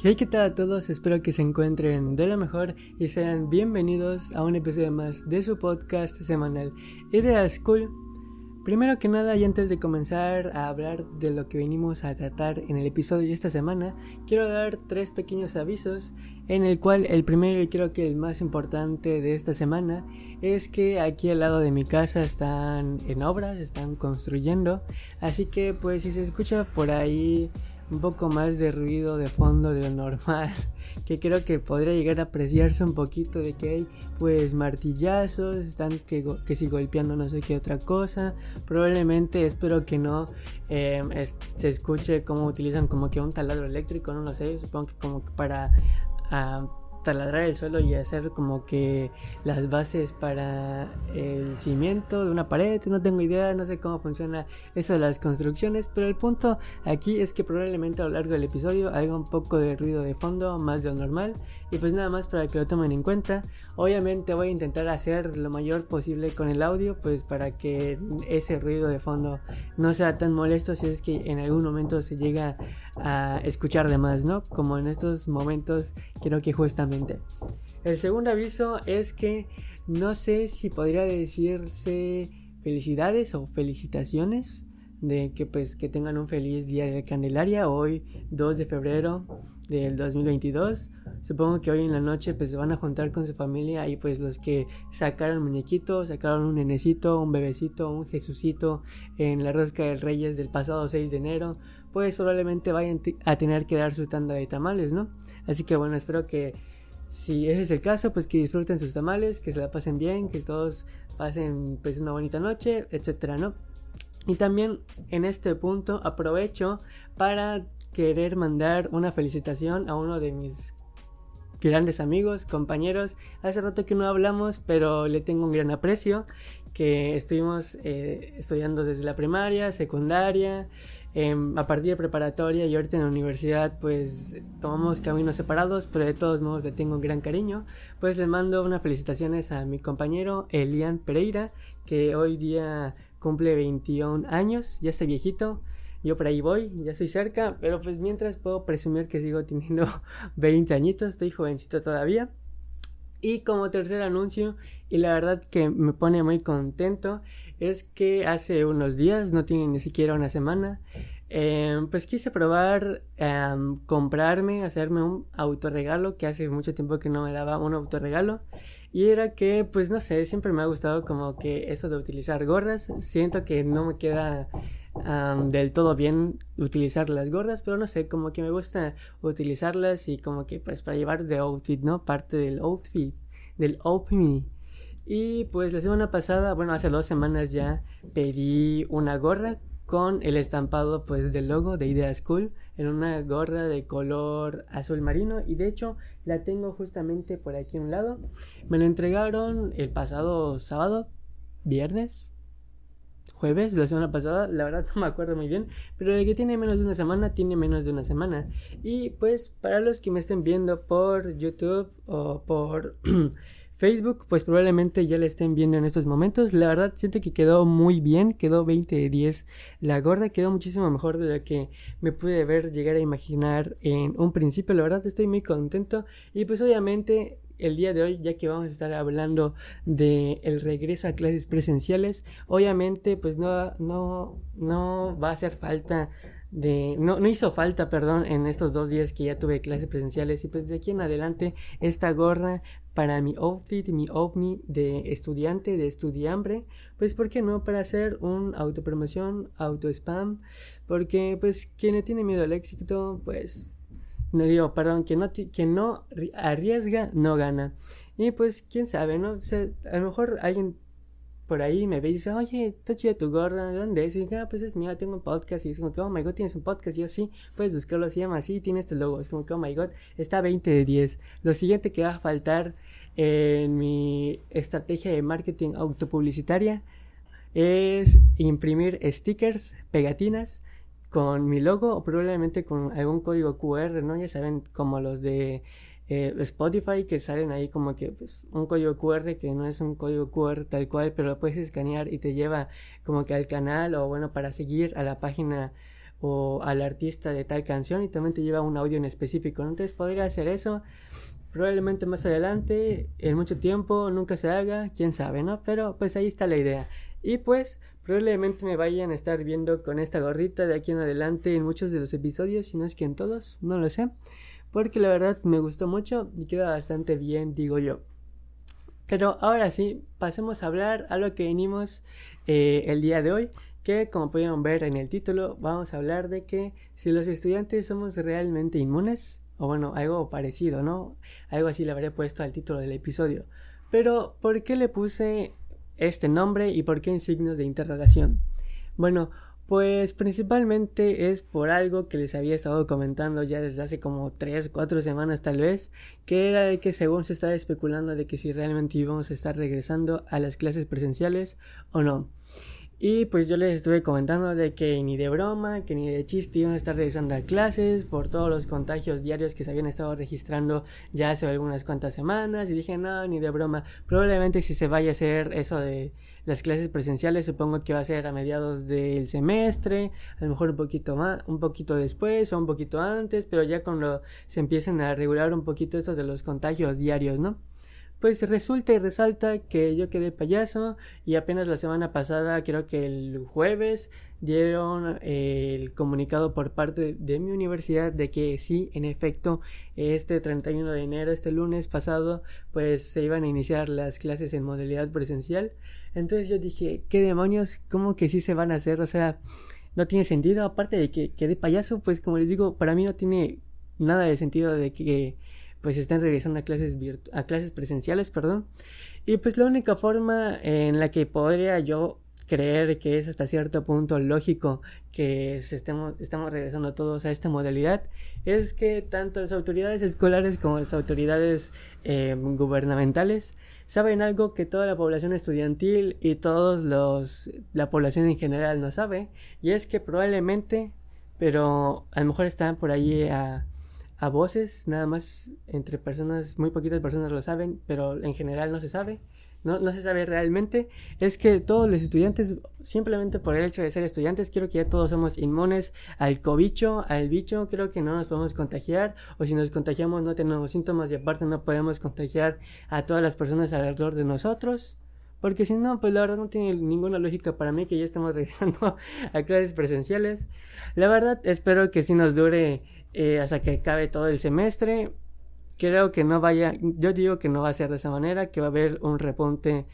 Hey, ¿qué tal a todos? Espero que se encuentren de lo mejor y sean bienvenidos a un episodio más de su podcast semanal Ideas Cool. Primero que nada, y antes de comenzar a hablar de lo que venimos a tratar en el episodio de esta semana, quiero dar tres pequeños avisos, en el cual el primero y creo que el más importante de esta semana es que aquí al lado de mi casa están en obras, están construyendo, así que pues si se escucha por ahí un poco más de ruido de fondo de lo normal, que creo que podría llegar a apreciarse un poquito de que hay pues martillazos, están que, que si golpeando no sé qué otra cosa, probablemente espero que no em, se escuche cómo utilizan como que un taladro eléctrico, no lo sé, supongo que como para... Ah, taladrar el suelo y hacer como que las bases para el cimiento de una pared. No tengo idea, no sé cómo funciona eso de las construcciones, pero el punto aquí es que probablemente a lo largo del episodio haya un poco de ruido de fondo, más de lo normal. Y pues nada más para que lo tomen en cuenta. Obviamente voy a intentar hacer lo mayor posible con el audio, pues para que ese ruido de fondo no sea tan molesto si es que en algún momento se llega a escuchar de más, ¿no? Como en estos momentos creo que justamente. El segundo aviso es que no sé si podría decirse felicidades o felicitaciones de que pues que tengan un feliz día de Candelaria hoy 2 de febrero del 2022 supongo que hoy en la noche pues se van a juntar con su familia y pues los que sacaron muñequito sacaron un nenecito un bebecito un jesucito en la rosca del reyes del pasado 6 de enero pues probablemente vayan a tener que dar su tanda de tamales no así que bueno espero que si ese es el caso pues que disfruten sus tamales que se la pasen bien que todos pasen pues una bonita noche etcétera no y también en este punto aprovecho para querer mandar una felicitación a uno de mis grandes amigos, compañeros. Hace rato que no hablamos, pero le tengo un gran aprecio, que estuvimos eh, estudiando desde la primaria, secundaria, em, a partir de preparatoria y ahorita en la universidad pues tomamos caminos separados, pero de todos modos le tengo un gran cariño. Pues le mando unas felicitaciones a mi compañero Elian Pereira, que hoy día cumple 21 años, ya está viejito. Yo por ahí voy, ya estoy cerca, pero pues mientras puedo presumir que sigo teniendo 20 añitos, estoy jovencito todavía. Y como tercer anuncio, y la verdad que me pone muy contento, es que hace unos días, no tiene ni siquiera una semana, em, pues quise probar em, comprarme, hacerme un autorregalo, que hace mucho tiempo que no me daba un autorregalo. Y era que, pues no sé, siempre me ha gustado como que eso de utilizar gorras. Siento que no me queda del todo bien utilizar las gorras, pero no sé, como que me gusta utilizarlas y como que pues para llevar de outfit, ¿no? Parte del outfit, del outfit. Y pues la semana pasada, bueno, hace dos semanas ya pedí una gorra con el estampado pues del logo de Ideas Cool en una gorra de color azul marino y de hecho la tengo justamente por aquí a un lado. Me la entregaron el pasado sábado, viernes, jueves la semana pasada, la verdad no me acuerdo muy bien, pero de que tiene menos de una semana, tiene menos de una semana. Y pues para los que me estén viendo por YouTube o por Facebook, pues probablemente ya la estén viendo en estos momentos. La verdad siento que quedó muy bien, quedó 20 de 10. La gorda quedó muchísimo mejor de lo que me pude ver llegar a imaginar en un principio. La verdad estoy muy contento y pues obviamente el día de hoy, ya que vamos a estar hablando de el regreso a clases presenciales, obviamente pues no, no, no va a hacer falta de no, no hizo falta, perdón, en estos dos días que ya tuve clases presenciales y pues de aquí en adelante esta gorra para mi outfit, mi ovni de estudiante, de estudiambre, pues ¿por qué no? Para hacer un autopromoción, auto spam, porque pues quien le tiene miedo al éxito, pues no digo, perdón, que no, que no arriesga, no gana. Y pues, quién sabe, ¿no? O sea, a lo mejor alguien por ahí me ve y dice, oye, está chida tu gorra, ¿de dónde es? Y dice, ah, pues es mío, tengo un podcast. Y es como que, oh my god, tienes un podcast. Y yo, sí, puedes buscarlo, se llama así, tiene este logo. Es como que, oh my god, está 20 de 10. Lo siguiente que va a faltar en mi estrategia de marketing autopublicitaria es imprimir stickers, pegatinas con mi logo o probablemente con algún código QR, ¿no? Ya saben, como los de eh, Spotify que salen ahí como que pues un código QR que no es un código QR tal cual, pero lo puedes escanear y te lleva como que al canal o bueno para seguir a la página o al artista de tal canción y también te lleva un audio en específico. Entonces podría hacer eso. Probablemente más adelante, en mucho tiempo, nunca se haga, quién sabe, ¿no? Pero pues ahí está la idea. Y pues probablemente me vayan a estar viendo con esta gorrita de aquí en adelante en muchos de los episodios, si no es que en todos, no lo sé. Porque la verdad me gustó mucho y queda bastante bien, digo yo. Pero ahora sí, pasemos a hablar a lo que venimos eh, el día de hoy, que como pudieron ver en el título, vamos a hablar de que si los estudiantes somos realmente inmunes, o bueno, algo parecido, ¿no? Algo así le habré puesto al título del episodio. Pero, ¿por qué le puse este nombre y por qué en signos de interrogación? Bueno, pues principalmente es por algo que les había estado comentando ya desde hace como 3, 4 semanas tal vez, que era de que según se estaba especulando de que si realmente íbamos a estar regresando a las clases presenciales o no. Y pues yo les estuve comentando de que ni de broma, que ni de chiste iban a estar regresando a clases por todos los contagios diarios que se habían estado registrando ya hace algunas cuantas semanas. Y dije, no, ni de broma. Probablemente si se vaya a hacer eso de las clases presenciales, supongo que va a ser a mediados del semestre, a lo mejor un poquito más, un poquito después o un poquito antes, pero ya cuando se empiecen a regular un poquito eso de los contagios diarios, ¿no? Pues resulta y resalta que yo quedé payaso y apenas la semana pasada, creo que el jueves, dieron eh, el comunicado por parte de mi universidad de que sí, en efecto, este 31 de enero, este lunes pasado, pues se iban a iniciar las clases en modalidad presencial. Entonces yo dije, ¿qué demonios? ¿Cómo que sí se van a hacer? O sea, no tiene sentido. Aparte de que quedé payaso, pues como les digo, para mí no tiene nada de sentido de que pues están regresando a clases a clases presenciales, perdón. Y pues la única forma en la que podría yo creer que es hasta cierto punto lógico que estemos, estamos regresando todos a esta modalidad es que tanto las autoridades escolares como las autoridades eh, gubernamentales saben algo que toda la población estudiantil y todos los la población en general no sabe y es que probablemente pero a lo mejor están por ahí a a voces, nada más entre personas, muy poquitas personas lo saben, pero en general no se sabe, no, no se sabe realmente, es que todos los estudiantes, simplemente por el hecho de ser estudiantes, creo que ya todos somos inmunes al cobicho, al bicho, creo que no nos podemos contagiar, o si nos contagiamos no tenemos síntomas y aparte no podemos contagiar a todas las personas alrededor de nosotros. Porque si no, pues la verdad no tiene ninguna lógica para mí que ya estamos regresando a clases presenciales. La verdad espero que sí nos dure eh, hasta que acabe todo el semestre. Creo que no vaya, yo digo que no va a ser de esa manera, que va a haber un repunte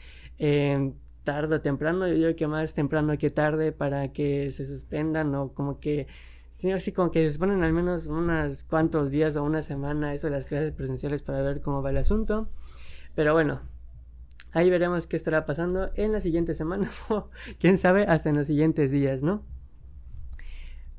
tarde o temprano, yo digo que más temprano que tarde para que se suspendan o como que, sí, así como que se suspenden al menos unos cuantos días o una semana eso de las clases presenciales para ver cómo va el asunto. Pero bueno, ahí veremos qué estará pasando en las siguientes semanas o quién sabe hasta en los siguientes días, ¿no?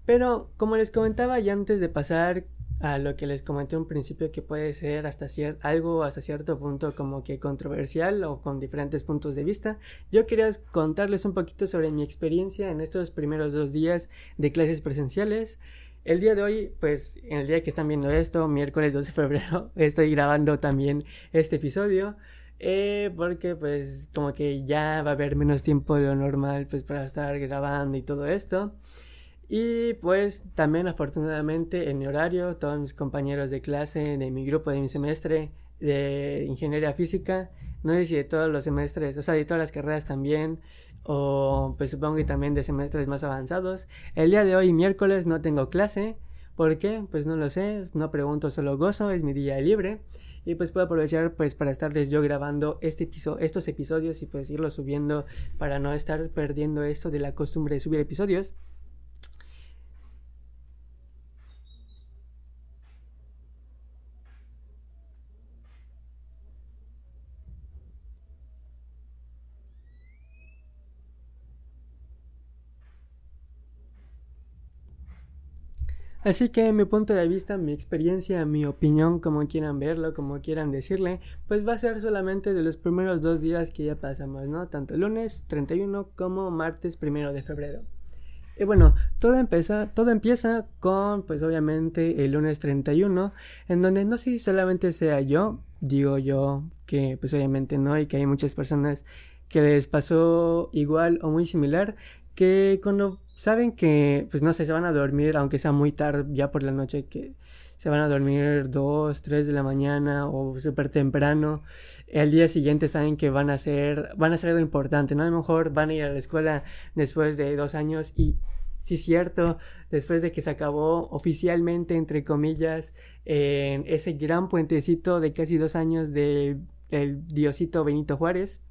Pero como les comentaba ya antes de pasar a lo que les comenté un principio que puede ser hasta algo hasta cierto punto como que controversial o con diferentes puntos de vista, yo quería contarles un poquito sobre mi experiencia en estos primeros dos días de clases presenciales. El día de hoy, pues en el día que están viendo esto, miércoles 12 de febrero, estoy grabando también este episodio. Eh, porque pues como que ya va a haber menos tiempo de lo normal pues para estar grabando y todo esto. Y pues también afortunadamente en mi horario, todos mis compañeros de clase, de mi grupo de mi semestre de ingeniería física, no sé si de todos los semestres, o sea, de todas las carreras también, o pues supongo que también de semestres más avanzados. El día de hoy, miércoles, no tengo clase. ¿Por qué? Pues no lo sé, no pregunto, solo gozo, es mi día libre. Y pues puedo aprovechar pues para estarles yo grabando este episodio, estos episodios y pues irlos subiendo para no estar perdiendo esto de la costumbre de subir episodios. Así que mi punto de vista, mi experiencia, mi opinión, como quieran verlo, como quieran decirle, pues va a ser solamente de los primeros dos días que ya pasamos, ¿no? Tanto lunes 31 como martes 1 de febrero. Y bueno, todo empieza, todo empieza con, pues obviamente, el lunes 31, en donde no sé si solamente sea yo, digo yo que pues obviamente no, y que hay muchas personas que les pasó igual o muy similar, que cuando saben que, pues no sé, se van a dormir, aunque sea muy tarde, ya por la noche, que se van a dormir 2, 3 de la mañana o súper temprano, el día siguiente saben que van a hacer, van a hacer algo importante, ¿no? A lo mejor van a ir a la escuela después de dos años y sí es cierto, después de que se acabó oficialmente, entre comillas, en ese gran puentecito de casi dos años de el diosito Benito Juárez,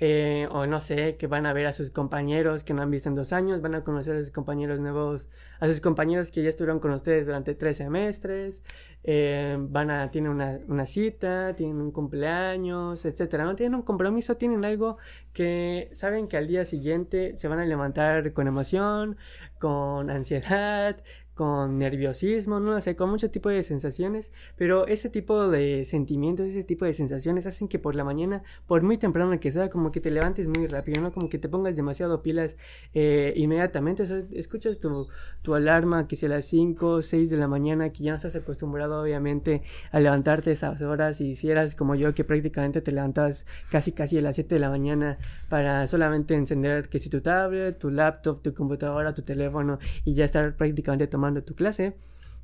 eh, o no sé, que van a ver a sus compañeros que no han visto en dos años, van a conocer a sus compañeros nuevos, a sus compañeros que ya estuvieron con ustedes durante tres semestres, eh, van a, tienen una, una, cita, tienen un cumpleaños, etcétera, no tienen un compromiso, tienen algo que saben que al día siguiente se van a levantar con emoción, con ansiedad, con nerviosismo, no sé, con mucho tipo de sensaciones, pero ese tipo de sentimientos, ese tipo de sensaciones hacen que por la mañana, por muy temprano que sea, como que te levantes muy rápido, ¿no? Como que te pongas demasiado pilas eh, inmediatamente, escuchas tu, tu alarma que sea a las 5, 6 de la mañana, que ya no estás acostumbrado obviamente a levantarte esas horas y si eras como yo que prácticamente te levantas casi casi a las 7 de la mañana para solamente encender que si tu tablet, tu laptop, tu computadora, tu teléfono y ya estar prácticamente tomando tu clase,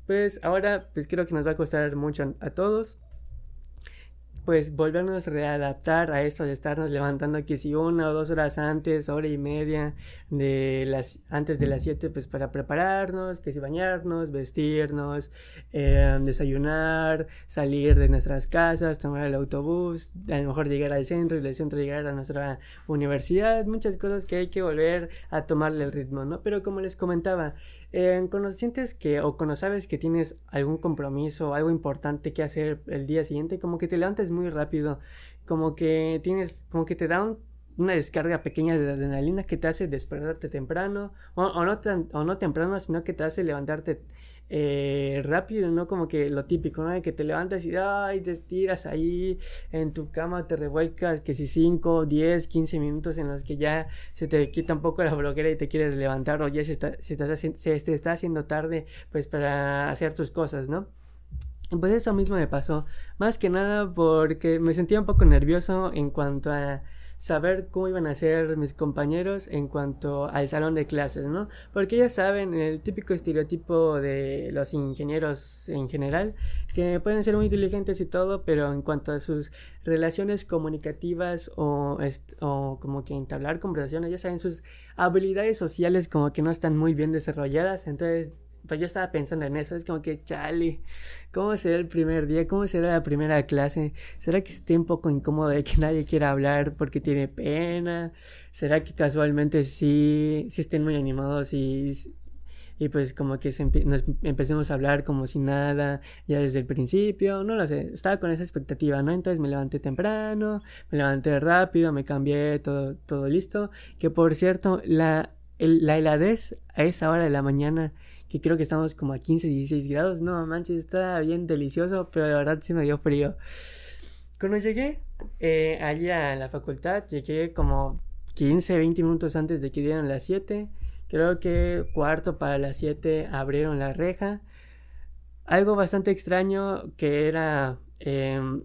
pues ahora pues creo que nos va a costar mucho a todos pues volvernos a readaptar a esto de estarnos levantando que si una o dos horas antes, hora y media de las antes de las siete pues para prepararnos, que si bañarnos, vestirnos, eh, desayunar, salir de nuestras casas, tomar el autobús, a lo mejor llegar al centro y del centro llegar a nuestra universidad, muchas cosas que hay que volver a tomarle el ritmo, ¿no? Pero como les comentaba, eh, cuando sientes que o cuando sabes que tienes algún compromiso, algo importante que hacer el día siguiente, como que te levantas muy rápido, como que tienes, como que te da una descarga pequeña de adrenalina que te hace despertarte temprano, o, no, o no temprano, sino que te hace levantarte eh, rápido, ¿no? Como que lo típico, ¿no? De que te levantas y ay, te estiras ahí en tu cama, te revuelcas, que si 5, 10, 15 minutos en los que ya se te quita un poco la bloquera y te quieres levantar o ya se, está, se, te está haciendo tarde, pues para hacer tus cosas, ¿no? Pues eso mismo me pasó, más que nada porque me sentía un poco nervioso en cuanto a saber cómo iban a ser mis compañeros en cuanto al salón de clases, ¿no? Porque ya saben, el típico estereotipo de los ingenieros en general, que pueden ser muy inteligentes y todo, pero en cuanto a sus relaciones comunicativas o, o como que entablar conversaciones, ya saben, sus habilidades sociales como que no están muy bien desarrolladas, entonces pues yo estaba pensando en eso, es como que, chale, ¿cómo será el primer día? ¿Cómo será la primera clase? ¿Será que esté un poco incómodo de que nadie quiera hablar porque tiene pena? ¿Será que casualmente sí, sí estén muy animados y, y pues como que nos empecemos a hablar como si nada ya desde el principio? No lo sé, estaba con esa expectativa, ¿no? Entonces me levanté temprano, me levanté rápido, me cambié, todo, todo listo. Que por cierto, la, la heladez a esa hora de la mañana que creo que estamos como a 15, 16 grados. No manches, está bien delicioso, pero de verdad sí me dio frío. Cuando llegué eh, allí a la facultad, llegué como 15, 20 minutos antes de que dieran las 7. Creo que cuarto para las 7 abrieron la reja. Algo bastante extraño que era em,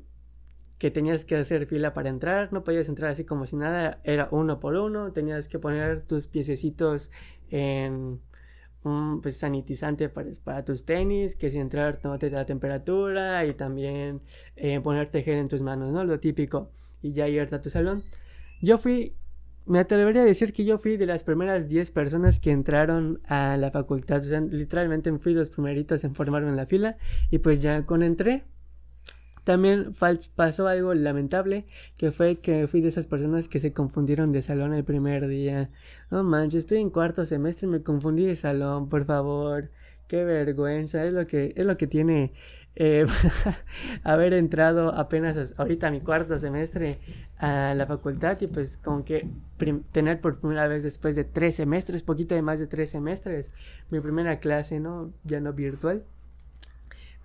que tenías que hacer fila para entrar, no podías entrar así como si nada, era uno por uno, tenías que poner tus piececitos en un pues, sanitizante para, tus tenis, que si entrar tomate la temperatura y también eh, ponerte gel en tus manos, ¿no? Lo típico. Y ya irte a tu salón. Yo fui, me atrevería a decir que yo fui de las primeras 10 personas que entraron a la facultad. O sea, literalmente fui los primeritos en formarme en la fila. Y pues ya con entré, también pasó algo lamentable, que fue que fui de esas personas que se confundieron de salón el primer día. No manches, estoy en cuarto semestre y me confundí de salón, por favor. Qué vergüenza, es lo que, es lo que tiene eh, haber entrado apenas ahorita a mi cuarto semestre a la facultad y pues como que tener por primera vez después de tres semestres, poquito de más de tres semestres, mi primera clase, ¿no? Ya no virtual.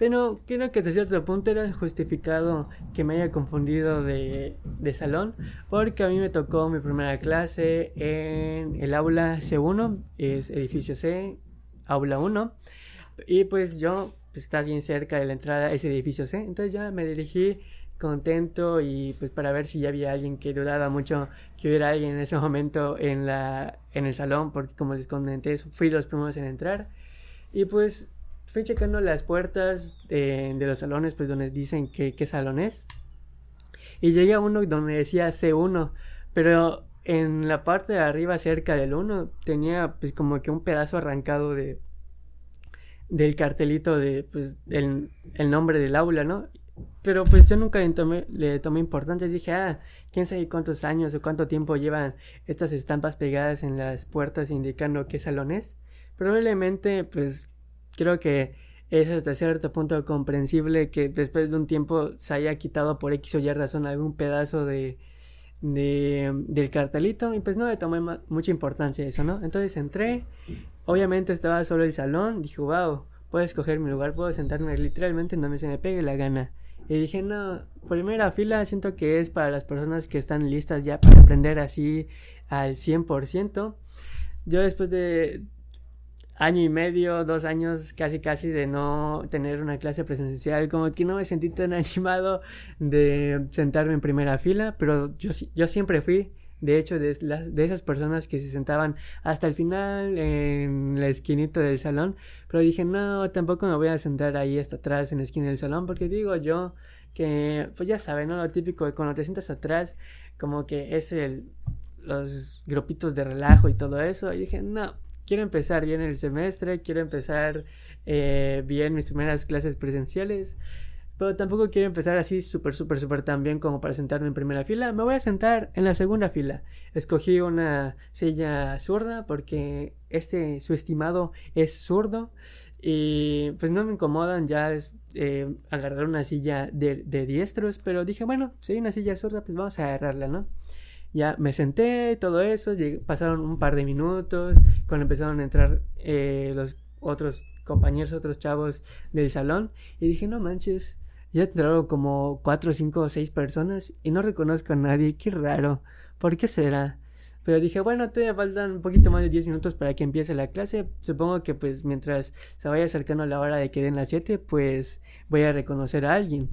Pero creo que hasta cierto punto era justificado que me haya confundido de, de, salón, porque a mí me tocó mi primera clase en el aula C1, es edificio C, aula 1, y pues yo pues, está bien cerca de la entrada a ese edificio C, entonces ya me dirigí contento y pues para ver si ya había alguien que dudaba mucho que hubiera alguien en ese momento en la en el salón porque como les comenté fui los primeros en entrar. Y pues fui checando las puertas de, los salones pues donde dicen que qué salón es y llegué a uno donde decía C1 pero en la parte de arriba cerca del 1 tenía pues como que un pedazo arrancado de del cartelito de pues el, el nombre del aula, ¿no? Pero pues yo nunca le tomé, le tomé importancia. Dije, ah, quién sabe cuántos años o cuánto tiempo llevan estas estampas pegadas en las puertas indicando qué salón es. Probablemente, pues creo que es hasta cierto punto comprensible que después de un tiempo se haya quitado por X o Y razón algún pedazo de, de del cartelito y pues no le tomé mucha importancia a eso, ¿no? Entonces entré, obviamente estaba solo el salón, dije, wow, puedo escoger mi lugar, puedo sentarme literalmente en donde se me pegue la gana. Y dije, no, primera fila siento que es para las personas que están listas ya para aprender así al 100%. Yo después de año y medio, dos años casi casi de no tener una clase presencial, como que no me sentí tan animado de sentarme en primera fila, pero yo, yo siempre fui de hecho, de, de, esas personas que se sentaban hasta el final en la esquinita del salón, pero dije, no, tampoco me voy a sentar ahí hasta atrás en la esquina del salón, porque digo yo que, pues ya saben, ¿no? Lo típico de cuando te sientas atrás, como que es el, los grupitos de relajo y todo eso, y dije, no, quiero empezar bien el semestre, quiero empezar eh, bien mis primeras clases presenciales pero tampoco quiero empezar así súper, súper, súper tan bien como para sentarme en primera fila. Me voy a sentar en la segunda fila. Escogí una silla zurda porque este, su estimado, es zurdo. Y pues no me incomodan ya eh, agarrar una silla de, de, diestros, pero dije, bueno, si hay una silla zurda, pues vamos a agarrarla, ¿no? Ya me senté, todo eso, pasaron un par de minutos, cuando empezaron a entrar eh, los otros compañeros, otros chavos del salón, y dije, no manches, ya entraron como cuatro, cinco o seis personas y no reconozco a nadie. Qué raro. ¿Por qué será? Pero dije, bueno, todavía faltan un poquito más de 10 minutos para que empiece la clase. Supongo que pues mientras se vaya acercando la hora de que den las 7, pues voy a reconocer a alguien.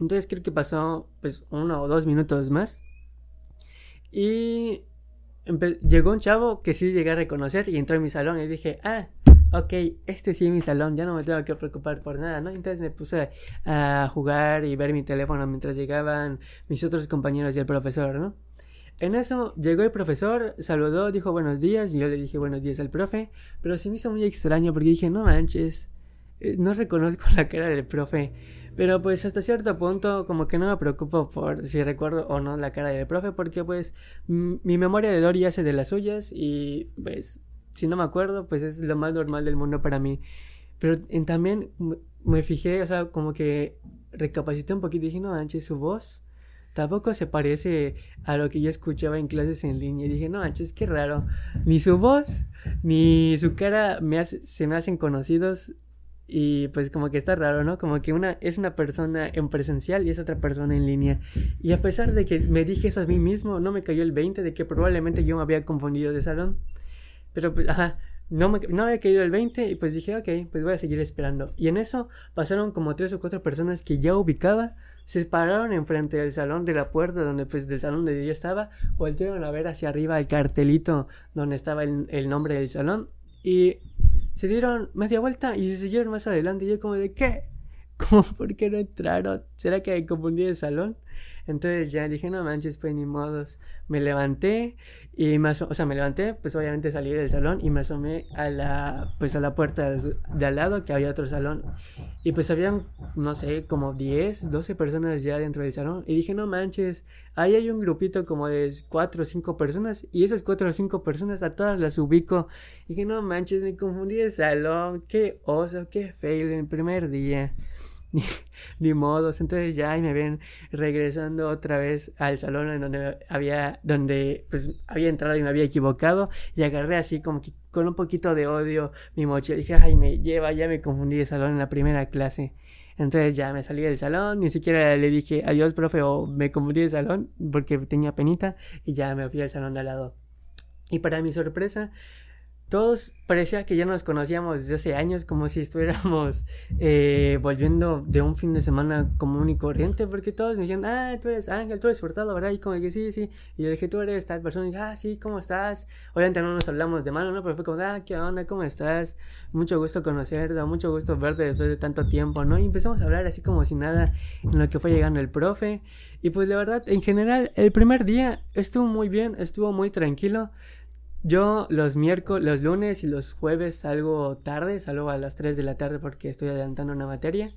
Entonces creo que pasó pues uno o dos minutos más. Y llegó un chavo que sí llegué a reconocer y entró en mi salón y dije, ah, ok, este sí es mi salón, ya no me tengo que preocupar por nada, ¿no? Entonces me puse a jugar y ver mi teléfono mientras llegaban mis otros compañeros y el profesor, ¿no? En eso llegó el profesor, saludó, dijo buenos días, y yo le dije buenos días al profe, pero se me hizo muy extraño porque dije, no manches, eh, no reconozco la cara del profe. Pero pues hasta cierto punto como que no me preocupo por si recuerdo o no la cara del profe porque pues mi memoria de Dory hace de las suyas y pues si no me acuerdo, pues es lo más normal del mundo para mí. Pero en, también me fijé, o sea, como que recapacité un poquito y dije, no manches, su voz tampoco se parece a lo que yo escuchaba en clases en línea. Y dije, no manches, qué raro. Ni su voz, ni su cara me hace, se me hacen conocidos. Y pues como que está raro, ¿no? Como que una es una persona en presencial y es otra persona en línea. Y a pesar de que me dije eso a mí mismo, no me cayó el 20 de que probablemente yo me había confundido de salón. Pero pues, ajá, no, me, no había caído el 20 y pues dije, ok, pues voy a seguir esperando. Y en eso pasaron como tres o cuatro personas que ya ubicaba, se pararon enfrente del salón de la puerta donde pues del salón donde yo estaba, voltearon a ver hacia arriba el cartelito donde estaba el, el nombre del salón y se dieron media vuelta y se siguieron más adelante y yo como de ¿qué? ¿Cómo por qué no entraron? ¿Será que confundí el salón? Entonces ya dije, no manches, pues ni modos. Me levanté y me o sea, me levanté, pues obviamente salí del salón y me asomé a la, pues a la puerta de al lado que había otro salón. Y pues habían, no sé, como 10, 12 personas ya dentro del salón. Y dije, no manches, ahí hay un grupito como de 4 o 5 personas y esas 4 o 5 personas a todas las ubico. Y dije, no manches, me confundí de salón, qué oso, qué fail el primer día. ni, modos. Entonces ya me ven regresando otra vez al salón en donde había, donde pues había entrado y me había equivocado y agarré así como que con un poquito de odio mi mochila. Dije, ay, me lleva, ya me confundí de salón en la primera clase. Entonces ya me salí del salón, ni siquiera le dije adiós, profe, o me confundí de salón porque tenía penita y ya me fui al salón de al lado. Y para mi sorpresa, todos parecía que ya nos conocíamos desde hace años, como si estuviéramos eh, volviendo de un fin de semana común y corriente, porque todos me dijeron, ah, tú eres Ángel, tú eres Furtado, ¿verdad? Y como que sí, sí. Y yo dije, tú eres tal persona, y dije, ah, sí, ¿cómo estás? Obviamente no nos hablamos de mano, ¿no? Pero fue como, ah, ¿qué onda? ¿Cómo estás? Mucho gusto conocerte, mucho gusto verte después de tanto tiempo, ¿no? Y empezamos a hablar así como si nada en lo que fue llegando el profe. Y pues la verdad, en general, el primer día estuvo muy bien, estuvo muy tranquilo. Yo los miércoles, los lunes y los jueves salgo tarde, salgo a las 3 de la tarde porque estoy adelantando una materia.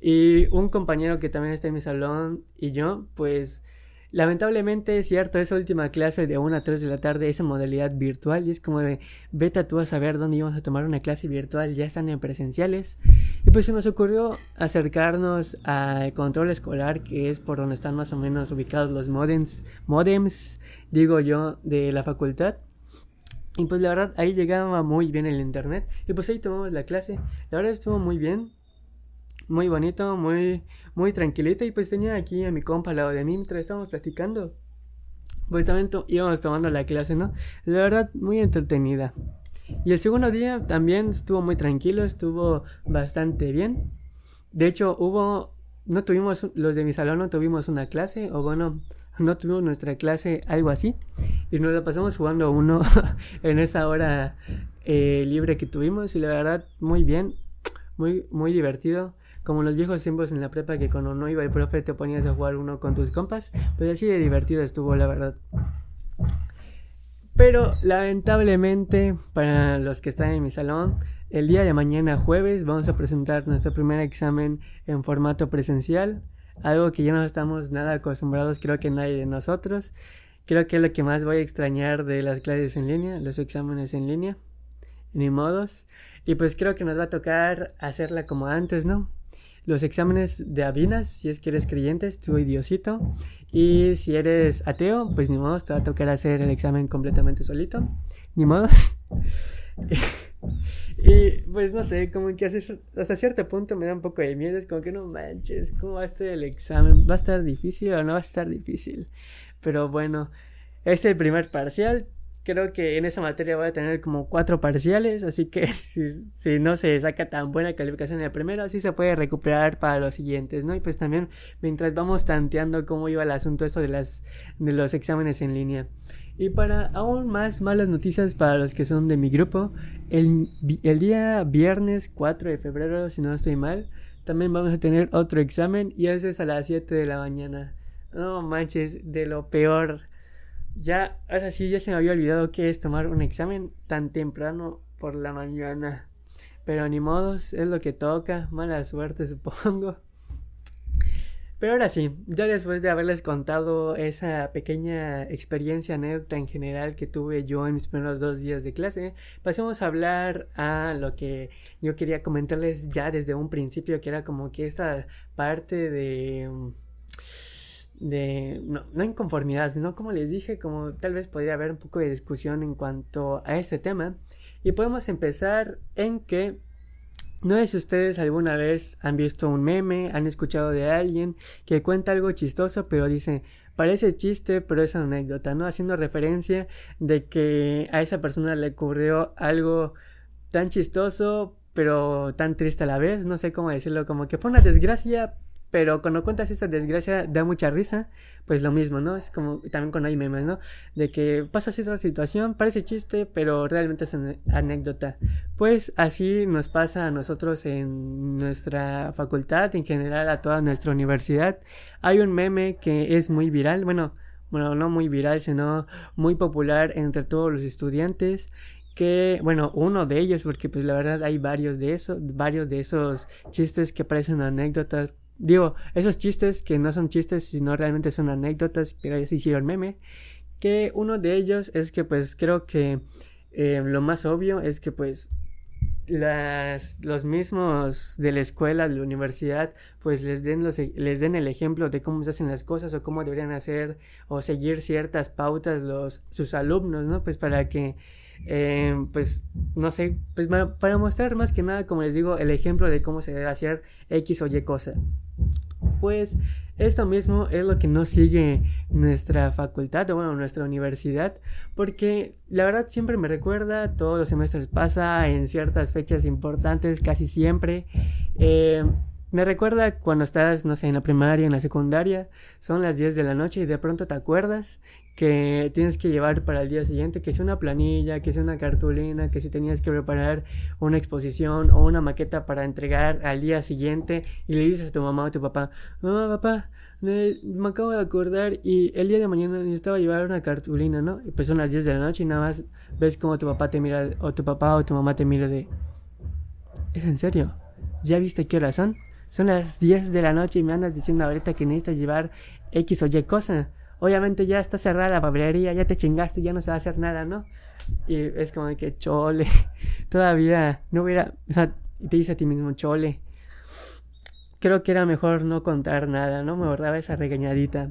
Y un compañero que también está en mi salón y yo, pues lamentablemente es cierto, esa última clase de 1 a 3 de la tarde es en modalidad virtual y es como de vete tú a saber dónde íbamos a tomar una clase virtual, ya están en presenciales. Y pues se nos ocurrió acercarnos al control escolar que es por donde están más o menos ubicados los modems, modems digo yo, de la facultad. Y pues la verdad ahí llegaba muy bien el internet. Y pues ahí tomamos la clase. La verdad estuvo muy bien. Muy bonito, muy, muy tranquilito. Y pues tenía aquí a mi compa al lado de mí mientras estábamos platicando. Pues también íbamos tomando la clase, ¿no? La verdad, muy entretenida. Y el segundo día también estuvo muy tranquilo, estuvo bastante bien. De hecho, hubo, no tuvimos, los de mi salón no tuvimos una clase, o bueno, no tuvimos nuestra clase, algo así. Y nos la pasamos jugando uno en esa hora eh, libre que tuvimos. Y la verdad, muy bien, muy, muy divertido. Como los viejos tiempos en la prepa que cuando no iba el profe te ponías a jugar uno con tus compas. Pues así de divertido estuvo, la verdad. Pero lamentablemente, para los que están en mi salón, el día de mañana jueves vamos a presentar nuestro primer examen en formato presencial algo que ya no estamos nada acostumbrados, creo que nadie de nosotros. Creo que es lo que más voy a extrañar de las clases en línea, los exámenes en línea, ni modos. Y pues creo que nos va a tocar hacerla como antes, ¿no? Los exámenes de Avinas, si es que eres creyente, tu idiosito. Y si eres ateo, pues ni modo, te va a tocar hacer el examen completamente solito. Ni modos. Y pues no sé, como que hasta cierto punto me da un poco de miedo. Es como que no manches, ¿cómo va a estar el examen? ¿Va a estar difícil o no va a estar difícil? Pero bueno, es el primer parcial. Creo que en esa materia voy a tener como cuatro parciales, así que si, no se saca tan buena calificación en el primero, así se puede recuperar para los siguientes, ¿no? Y pues también mientras vamos tanteando cómo iba el asunto esto de, las, de los exámenes en línea. Y para aún más malas noticias para los que son de mi grupo, el, día viernes 4 de febrero, si no estoy mal, también vamos a tener otro examen y ese es a las 7 de la mañana. No manches, de lo peor. Ya, ahora sí, ya se me había olvidado que es tomar un examen tan temprano por la mañana. Pero ni modos, es lo que toca. Mala suerte, supongo. Pero ahora sí, ya después de haberles contado esa pequeña experiencia, anécdota en general que tuve yo en mis primeros dos días de clase, pasemos a hablar a lo que yo quería comentarles ya desde un principio, que era como que esa parte de de no, no inconformidad, sino como les dije, como tal vez podría haber un poco de discusión en cuanto a este tema. Y podemos empezar en que no sé si ustedes alguna vez han visto un meme, han escuchado de alguien que cuenta algo chistoso, pero dice, parece chiste, pero es anécdota, ¿no? Haciendo referencia de que a esa persona le ocurrió algo tan chistoso, pero tan triste a la vez, no sé cómo decirlo, como que fue una desgracia, pero cuando cuentas esa desgracia da mucha risa, pues lo mismo, ¿no? Es como también cuando hay memes, ¿no? De que pasa cierta situación, parece chiste, pero realmente es una anécdota. Pues así nos pasa a nosotros en nuestra facultad, en general a toda nuestra universidad. Hay un meme que es muy viral, bueno, bueno, no muy viral, sino muy popular entre todos los estudiantes que, bueno, uno de ellos, porque pues la verdad hay varios de esos, varios de esos chistes que parecen anécdotas Digo, esos chistes que no son chistes, sino realmente son anécdotas, pero ellos hicieron meme. Que uno de ellos es que pues creo que eh, lo más obvio es que pues las, los mismos de la escuela, de la universidad, pues les den, los, les den el ejemplo de cómo se hacen las cosas o cómo deberían hacer o seguir ciertas pautas los, sus alumnos, ¿no? Pues para que eh, pues no sé, pues para mostrar más que nada, como les digo, el ejemplo de cómo se debe hacer X o Y cosa. Pues esto mismo es lo que no sigue nuestra facultad o bueno, nuestra universidad, porque la verdad siempre me recuerda, todos los semestres pasa en ciertas fechas importantes, casi siempre. Eh, me recuerda cuando estás, no sé, en la primaria, en la secundaria, son las 10 de la noche y de pronto te acuerdas que tienes que llevar para el día siguiente, que es una planilla, que es una cartulina, que si tenías que preparar una exposición o una maqueta para entregar al día siguiente y le dices a tu mamá o a tu papá, mamá, papá, me, acabo de acordar y el día de mañana necesitaba llevar una cartulina, ¿no? Y pues son las 10 de la noche y nada más ves como tu papá te mira, o tu papá o tu mamá te mira de, ¿es en serio? ¿Ya viste qué hora son? Son las 10 de la noche y me andas diciendo ahorita que necesitas llevar X o Y cosa. Obviamente ya está cerrada la papelería, ya te chingaste, ya no se va a hacer nada, ¿no? Y es como que chole, todavía no hubiera, o sea, te dice a ti mismo chole. Creo que era mejor no contar nada, ¿no? Me ahorraba esa regañadita.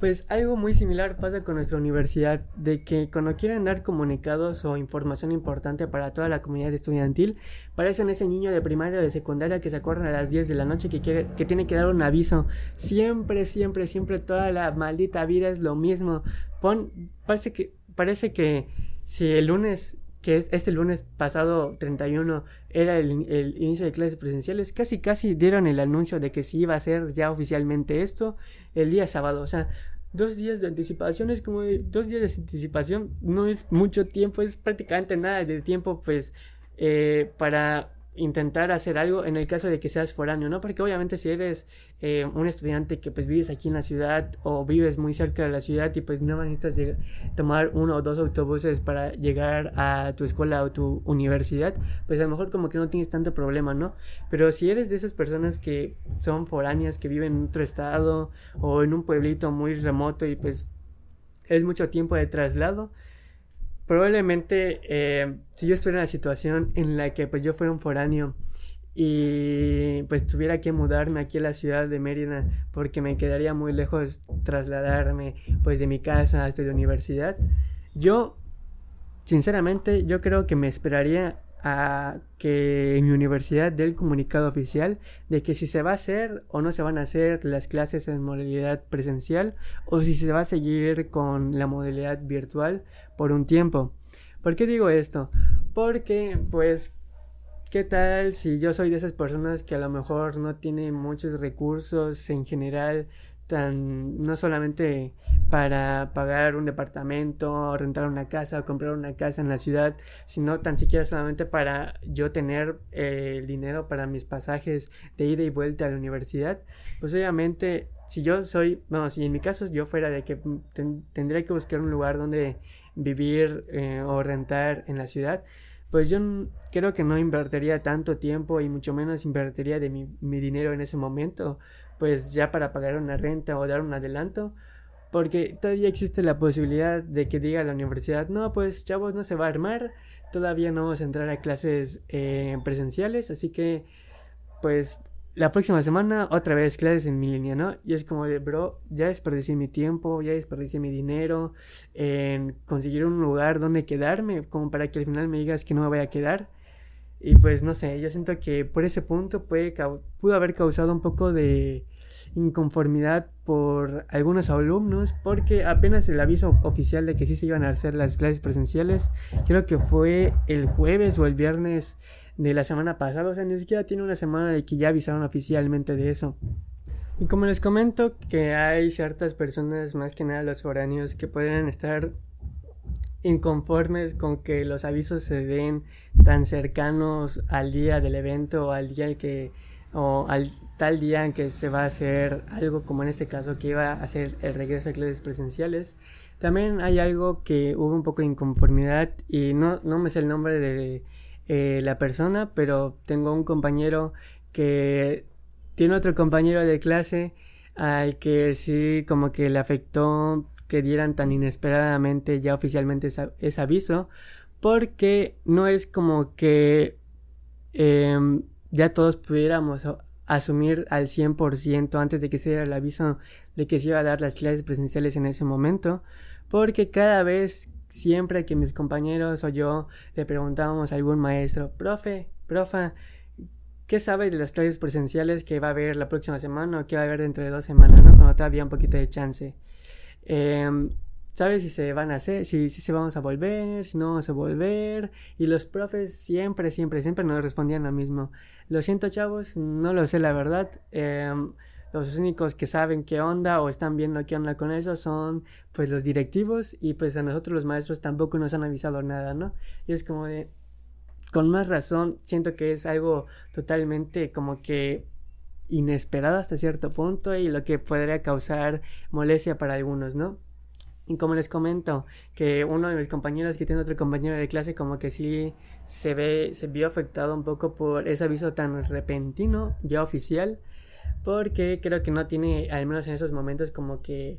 Pues algo muy similar pasa con nuestra universidad, de que cuando quieren dar comunicados o información importante para toda la comunidad estudiantil, parecen ese niño de primaria o de secundaria que se acuerdan a las 10 de la noche que, quiere, que tiene que dar un aviso. Siempre, siempre, siempre, toda la maldita vida es lo mismo. Pon, parece que, parece que si el lunes que es este lunes pasado 31 era el, inicio de clases presenciales, casi casi dieron el anuncio de que sí iba a ser ya oficialmente esto el día sábado. O sea, dos días de anticipación es como dos días de anticipación, no es mucho tiempo, es prácticamente nada de tiempo pues eh, para intentar hacer algo en el caso de que seas foráneo, ¿no? Porque obviamente si eres eh, un estudiante que pues vives aquí en la ciudad o vives muy cerca de la ciudad y pues no necesitas tomar uno o dos autobuses para llegar a tu escuela o tu universidad, pues a lo mejor como que no tienes tanto problema, ¿no? Pero si eres de esas personas que son foráneas, que viven en otro estado o en un pueblito muy remoto y pues es mucho tiempo de traslado, probablemente eh, si yo estuviera en la situación en la que pues yo fuera un foráneo y pues tuviera que mudarme aquí a la ciudad de Mérida porque me quedaría muy lejos trasladarme pues de mi casa hasta la universidad, yo sinceramente yo creo que me esperaría a que en mi universidad dé el comunicado oficial de que si se va a hacer o no se van a hacer las clases en modalidad presencial o si se va a seguir con la modalidad virtual por un tiempo. ¿Por qué digo esto? Porque pues ¿Qué tal si yo soy de esas personas que a lo mejor no tiene muchos recursos en general tan no solamente para pagar un departamento, rentar una casa o comprar una casa en la ciudad, sino tan siquiera solamente para yo tener eh, el dinero para mis pasajes de ida y vuelta a la universidad, pues obviamente si yo soy, no, si en mi caso yo fuera de que tendría que buscar un lugar donde vivir eh, o rentar en la ciudad, pues yo creo que no invertiría tanto tiempo y mucho menos invertiría de mi, mi dinero en ese momento pues ya para pagar una renta o dar un adelanto, porque todavía existe la posibilidad de que diga la universidad, no, pues chavos, no se va a armar, todavía no vamos a entrar a clases eh, presenciales, así que pues la próxima semana otra vez clases en mi línea, ¿no? Y es como de, bro, ya desperdicié mi tiempo, ya desperdicié mi dinero en conseguir un lugar donde quedarme, como para que al final me digas que no me voy a quedar. Y pues no sé, yo siento que por ese punto puede, pudo haber causado un poco de inconformidad por algunos alumnos porque apenas el aviso oficial de que sí se iban a hacer las clases presenciales creo que fue el jueves o el viernes de la semana pasada o sea ni siquiera tiene una semana de que ya avisaron oficialmente de eso. Y como les comento que hay ciertas personas más que nada los foráneos que pueden estar inconformes con que los avisos se den tan cercanos al día del evento o al día que o al tal día en que se va a hacer algo como en este caso que iba a hacer el regreso a clases presenciales. También hay algo que hubo un poco de inconformidad y no, no me sé el nombre de eh, la persona pero tengo un compañero que tiene otro compañero de clase al que sí como que le afectó que dieran tan inesperadamente ya oficialmente ese aviso, porque no es como que em, ya todos pudiéramos asumir al 100% antes de que se diera el aviso de que se iba a dar las clases presenciales en ese momento, porque cada vez, siempre que mis compañeros o yo le preguntábamos a algún maestro, profe, profa, ¿qué sabe de las clases presenciales que va a haber la próxima semana o que va a haber dentro de dos semanas, ¿no? Cuando todavía un poquito de chance. Eh, ¿Sabes si se van a hacer, si, si se vamos a volver, si no vamos a volver? Y los profes siempre, siempre, siempre nos respondían lo mismo. Lo siento, chavos, no lo sé la verdad. Eh, los únicos que saben qué onda o están viendo qué onda con eso son pues los directivos y pues a nosotros los maestros tampoco nos han avisado nada, ¿no? Y es como de, con más razón, siento que es algo totalmente como que inesperado hasta cierto punto y lo que podría causar molestia para algunos, ¿no? Y como les comento, que uno de mis compañeros que tiene otro compañero de clase como que sí se ve, se vio afectado un poco por ese aviso tan repentino, ya oficial, porque creo que no tiene, al menos en esos momentos, como que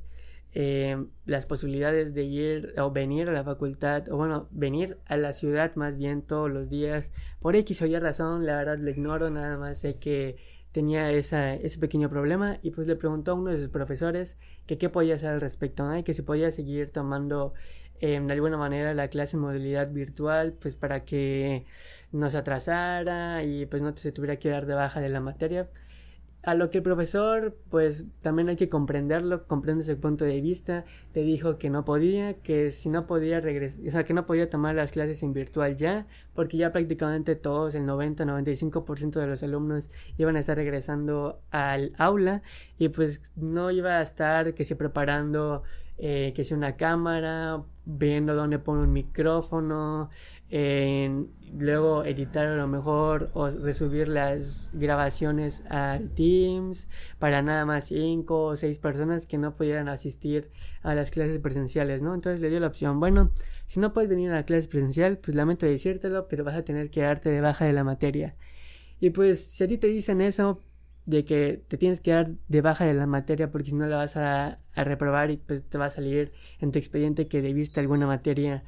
eh, las posibilidades de ir o venir a la facultad, o bueno, venir a la ciudad más bien todos los días, por X o Y razón, la verdad le ignoro, nada más sé que tenía esa, ese pequeño problema y pues le preguntó a uno de sus profesores que qué podía hacer al respecto, ¿no? y que si podía seguir tomando eh, de alguna manera la clase en modalidad virtual pues para que no se atrasara y pues no se tuviera que dar de baja de la materia a lo que el profesor, pues también hay que comprenderlo, comprende ese punto de vista, le dijo que no podía, que si no podía regresar, o sea, que no podía tomar las clases en virtual ya, porque ya prácticamente todos, el 90-95% de los alumnos iban a estar regresando al aula y pues no iba a estar que se preparando eh, que sea una cámara, viendo dónde pone un micrófono, luego editar a lo mejor o resubir las grabaciones al Teams para nada más cinco o seis personas que no pudieran asistir a las clases presenciales, ¿no? Entonces le dio la opción, bueno, si no puedes venir a la clase presencial, pues lamento decírtelo, pero vas a tener que darte de baja de la materia. Y pues si a ti te dicen eso, de que te tienes que dar de baja de la materia porque si no la vas a, reprobar y pues te va a salir en tu expediente que debiste alguna materia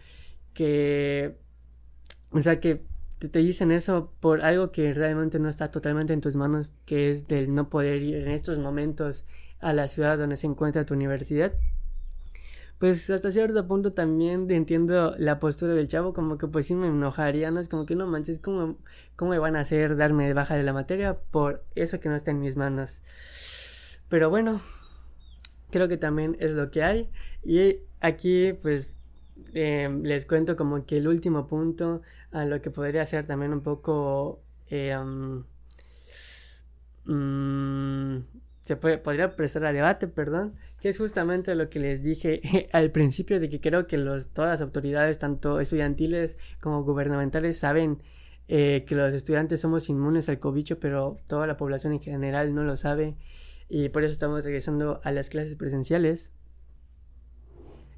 que o sea que te, te, dicen eso por algo que realmente no está totalmente en tus manos que es del no poder ir en estos momentos a la ciudad donde se encuentra tu universidad pues hasta cierto punto también entiendo la postura del chavo, como que pues sí me enojaría, ¿no? Es como que no manches, ¿cómo, cómo me van a hacer darme baja de la materia por eso que no está en mis manos? Pero bueno, creo que también es lo que hay. Y aquí pues eh, les cuento como que el último punto a lo que podría ser también un poco... Eh, mm, se puede, podría prestar a debate, perdón, que es justamente lo que les dije al principio de que creo que los, todas las autoridades, tanto estudiantiles como gubernamentales, saben eh, que los estudiantes somos inmunes al cobicho, pero toda la población en general no lo sabe y por eso estamos regresando a las clases presenciales.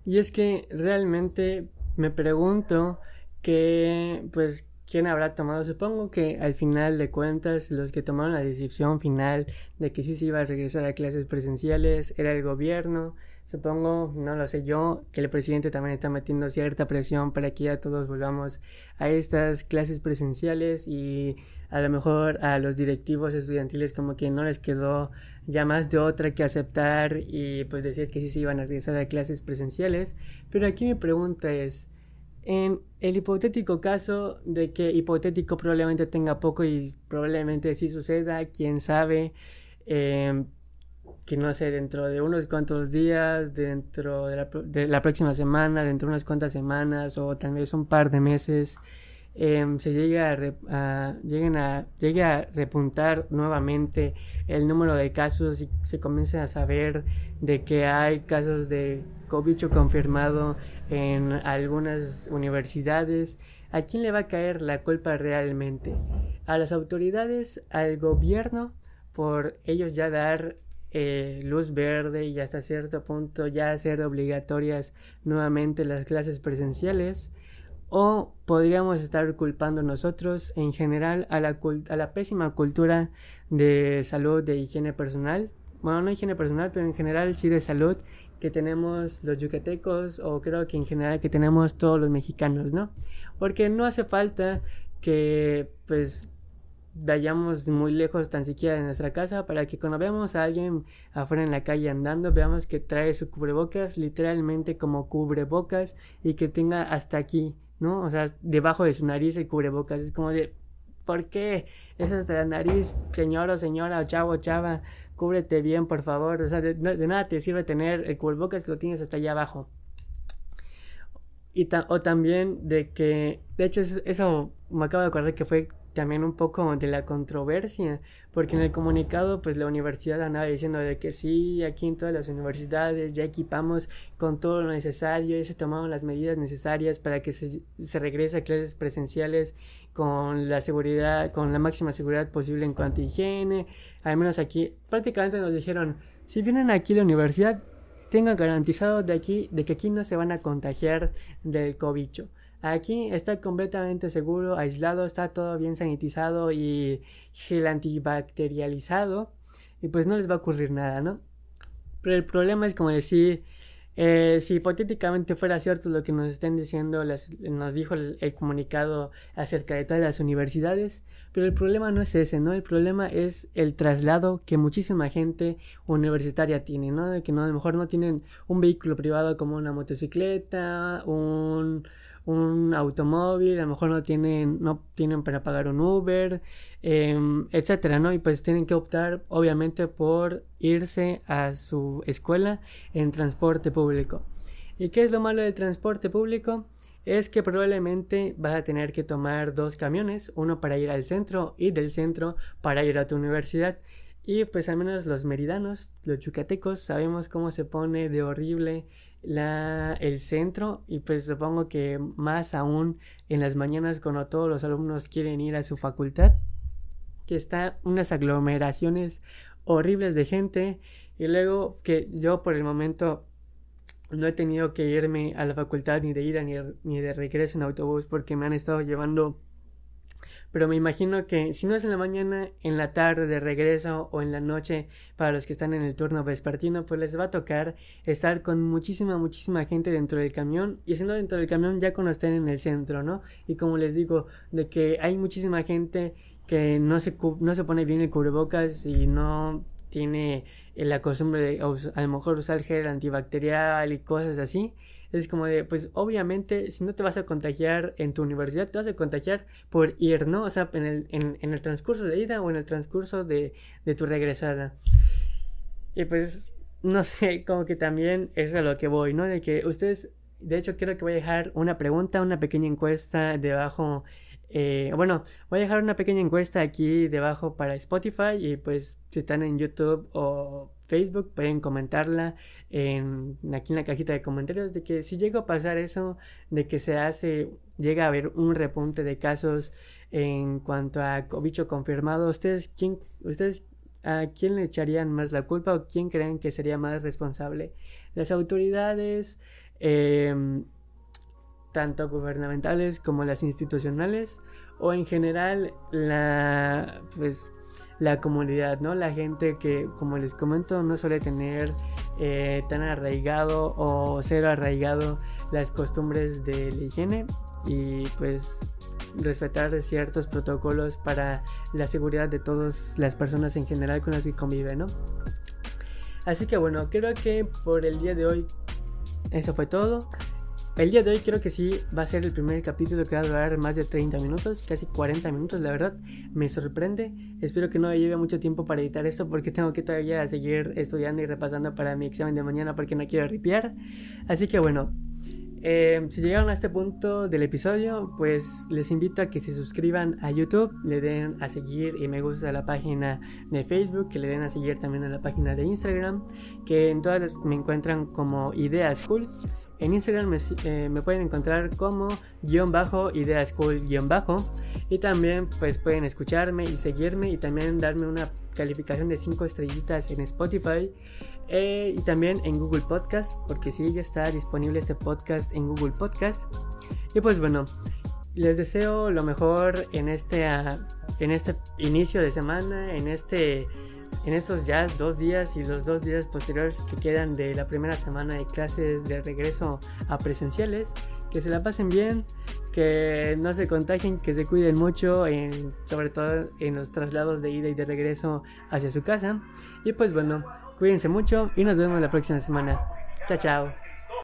Y es que realmente me pregunto que, pues, quién habrá tomado. Supongo que al final de cuentas los que tomaron la decisión final de que sí se iba a regresar a clases presenciales era el gobierno. Supongo, no lo sé yo, que el presidente también está metiendo cierta presión para que ya todos volvamos a estas clases presenciales y a lo mejor a los directivos estudiantiles como que no les quedó ya más de otra que aceptar y pues decir que sí se iban a regresar a clases presenciales. Pero aquí mi pregunta es, en el hipotético caso de que hipotético probablemente tenga poco y probablemente sí suceda, quién sabe, em, que no sé, dentro de unos cuantos días, dentro de la, próxima semana, dentro de unas cuantas semanas o tal vez un par de meses, em, se llegue a, lleguen a, llegue a repuntar nuevamente el número de casos y se comience a saber de que hay casos de COVID confirmado en algunas universidades. ¿A quién le va a caer la culpa realmente? ¿A las autoridades? ¿Al gobierno? Por ellos ya dar eh, luz verde y hasta cierto punto ya hacer obligatorias nuevamente las clases presenciales o podríamos estar culpando nosotros en general a la, a la pésima cultura de salud, de higiene personal, bueno, no higiene personal, pero en general sí de salud que tenemos los yucatecos o creo que en general que tenemos todos los mexicanos, ¿no? Porque no hace falta que pues vayamos muy lejos tan siquiera de nuestra casa para que cuando veamos a alguien afuera en la calle andando veamos que trae su cubrebocas literalmente como cubrebocas y que tenga hasta aquí, ¿no? O sea, debajo de su nariz el cubrebocas es como de ¿por qué? Es la nariz, señor o señora, o chavo o chava, cúbrete bien, por favor. O sea, de, nada te sirve tener el cubrebocas que lo tienes hasta allá abajo. Y o también de que, de hecho, eso me acabo de acordar que fue también un poco de la controversia, porque en el comunicado pues la universidad andaba diciendo de que sí, aquí en todas las universidades ya equipamos con todo lo necesario, y se tomaron las medidas necesarias para que se, se regrese a clases presenciales con la seguridad, con la máxima seguridad posible en cuanto a higiene, al menos aquí prácticamente nos dijeron, si vienen aquí a la universidad, tengan garantizado de aquí, de que aquí no se van a contagiar del cobicho. Aquí está completamente seguro, aislado, está todo bien sanitizado y gel antibacterializado. Y pues no les va a ocurrir nada, ¿no? Pero el problema es como decir, eh, si hipotéticamente fuera cierto lo que nos estén diciendo, nos dijo el, comunicado acerca de todas las universidades, pero el problema no es ese, ¿no? El problema es el traslado que muchísima gente universitaria tiene, ¿no? Que a lo mejor no tienen un vehículo privado como una motocicleta, un, un automóvil, a lo mejor no tienen, no tienen para pagar un Uber, em, etcétera, ¿no? Y pues tienen que optar, obviamente, por irse a su escuela en transporte público. ¿Y qué es lo malo del transporte público? Es que probablemente vas a tener que tomar dos camiones, uno para ir al centro y del centro para ir a tu universidad. Y pues al menos los meridanos, los chucatecos, sabemos cómo se pone de horrible la, el centro y pues supongo que más aún en las mañanas cuando todos los alumnos quieren ir a su facultad, que está unas aglomeraciones horribles de gente y luego que yo por el momento no he tenido que irme a la facultad ni de ida ni, ni de regreso en autobús porque me han estado llevando pero me imagino que si no es en la mañana, en la tarde de regreso o en la noche para los que están en el turno vespertino, pues les va a tocar estar con muchísima, muchísima gente dentro del camión y siendo dentro del camión ya cuando estén en el centro, ¿no? Y como les digo, de que hay muchísima gente que no se, no se pone bien el cubrebocas y no tiene la costumbre de a lo mejor usar gel antibacterial y cosas así es como de, pues obviamente, si no te vas a contagiar en tu universidad, te vas a contagiar por ir, ¿no? O sea, en el, en, el transcurso de ida o en el transcurso de, de tu regresada. Y pues, no sé, como que también es a lo que voy, ¿no? De que ustedes, de hecho, quiero que voy a dejar una pregunta, una pequeña encuesta debajo. Eh, bueno, voy a dejar una pequeña encuesta aquí debajo para Spotify y pues si están en YouTube o Facebook, pueden comentarla en, aquí en la cajita de comentarios de que si llega a pasar eso, de que se hace, llega a haber un repunte de casos en cuanto a bicho confirmado, ¿ustedes, quién, ustedes a quién le echarían más la culpa o quién creen que sería más responsable? ¿Las autoridades, em, tanto gubernamentales como las institucionales? ¿O en general la, pues, la comunidad, ¿no? La gente que, como les comento, no suele tener eh, tan arraigado o cero arraigado las costumbres de la higiene y pues respetar ciertos protocolos para la seguridad de todas las personas en general con las que conviven, ¿no? Así que bueno, creo que por el día de hoy eso fue todo. El día de hoy creo que sí va a ser el primer capítulo que va a durar más de 30 minutos, casi 40 minutos, la verdad. Me sorprende. Espero que no lleve mucho tiempo para editar esto porque tengo que todavía seguir estudiando y repasando para mi examen de mañana porque no quiero ripiar. Así que bueno, eh, si llegaron a este punto del episodio, pues les invito a que se suscriban a YouTube, le den a seguir y me gusta la página de Facebook, que le den a seguir también a la página de Instagram, que en todas me encuentran como Ideas Cool. En Instagram eh, me, pueden encontrar como guion bajo, ideas cool guion bajo. Y también pues pueden escucharme y seguirme y también darme una calificación de 5 estrellitas en Spotify eh, y también en Google Podcast, porque sí, ya está disponible este podcast en Google Podcast. Y pues bueno, les deseo lo mejor en este, ah, en este inicio de semana, en este en estos ya dos días y los dos días posteriores que quedan de la primera semana de clases de regreso a presenciales, que se la pasen bien, que no se contagien, que se cuiden mucho, sobre todo en los traslados de ida y de regreso hacia su casa. Y pues bueno, cuídense mucho y nos vemos la próxima semana. Chao, chao.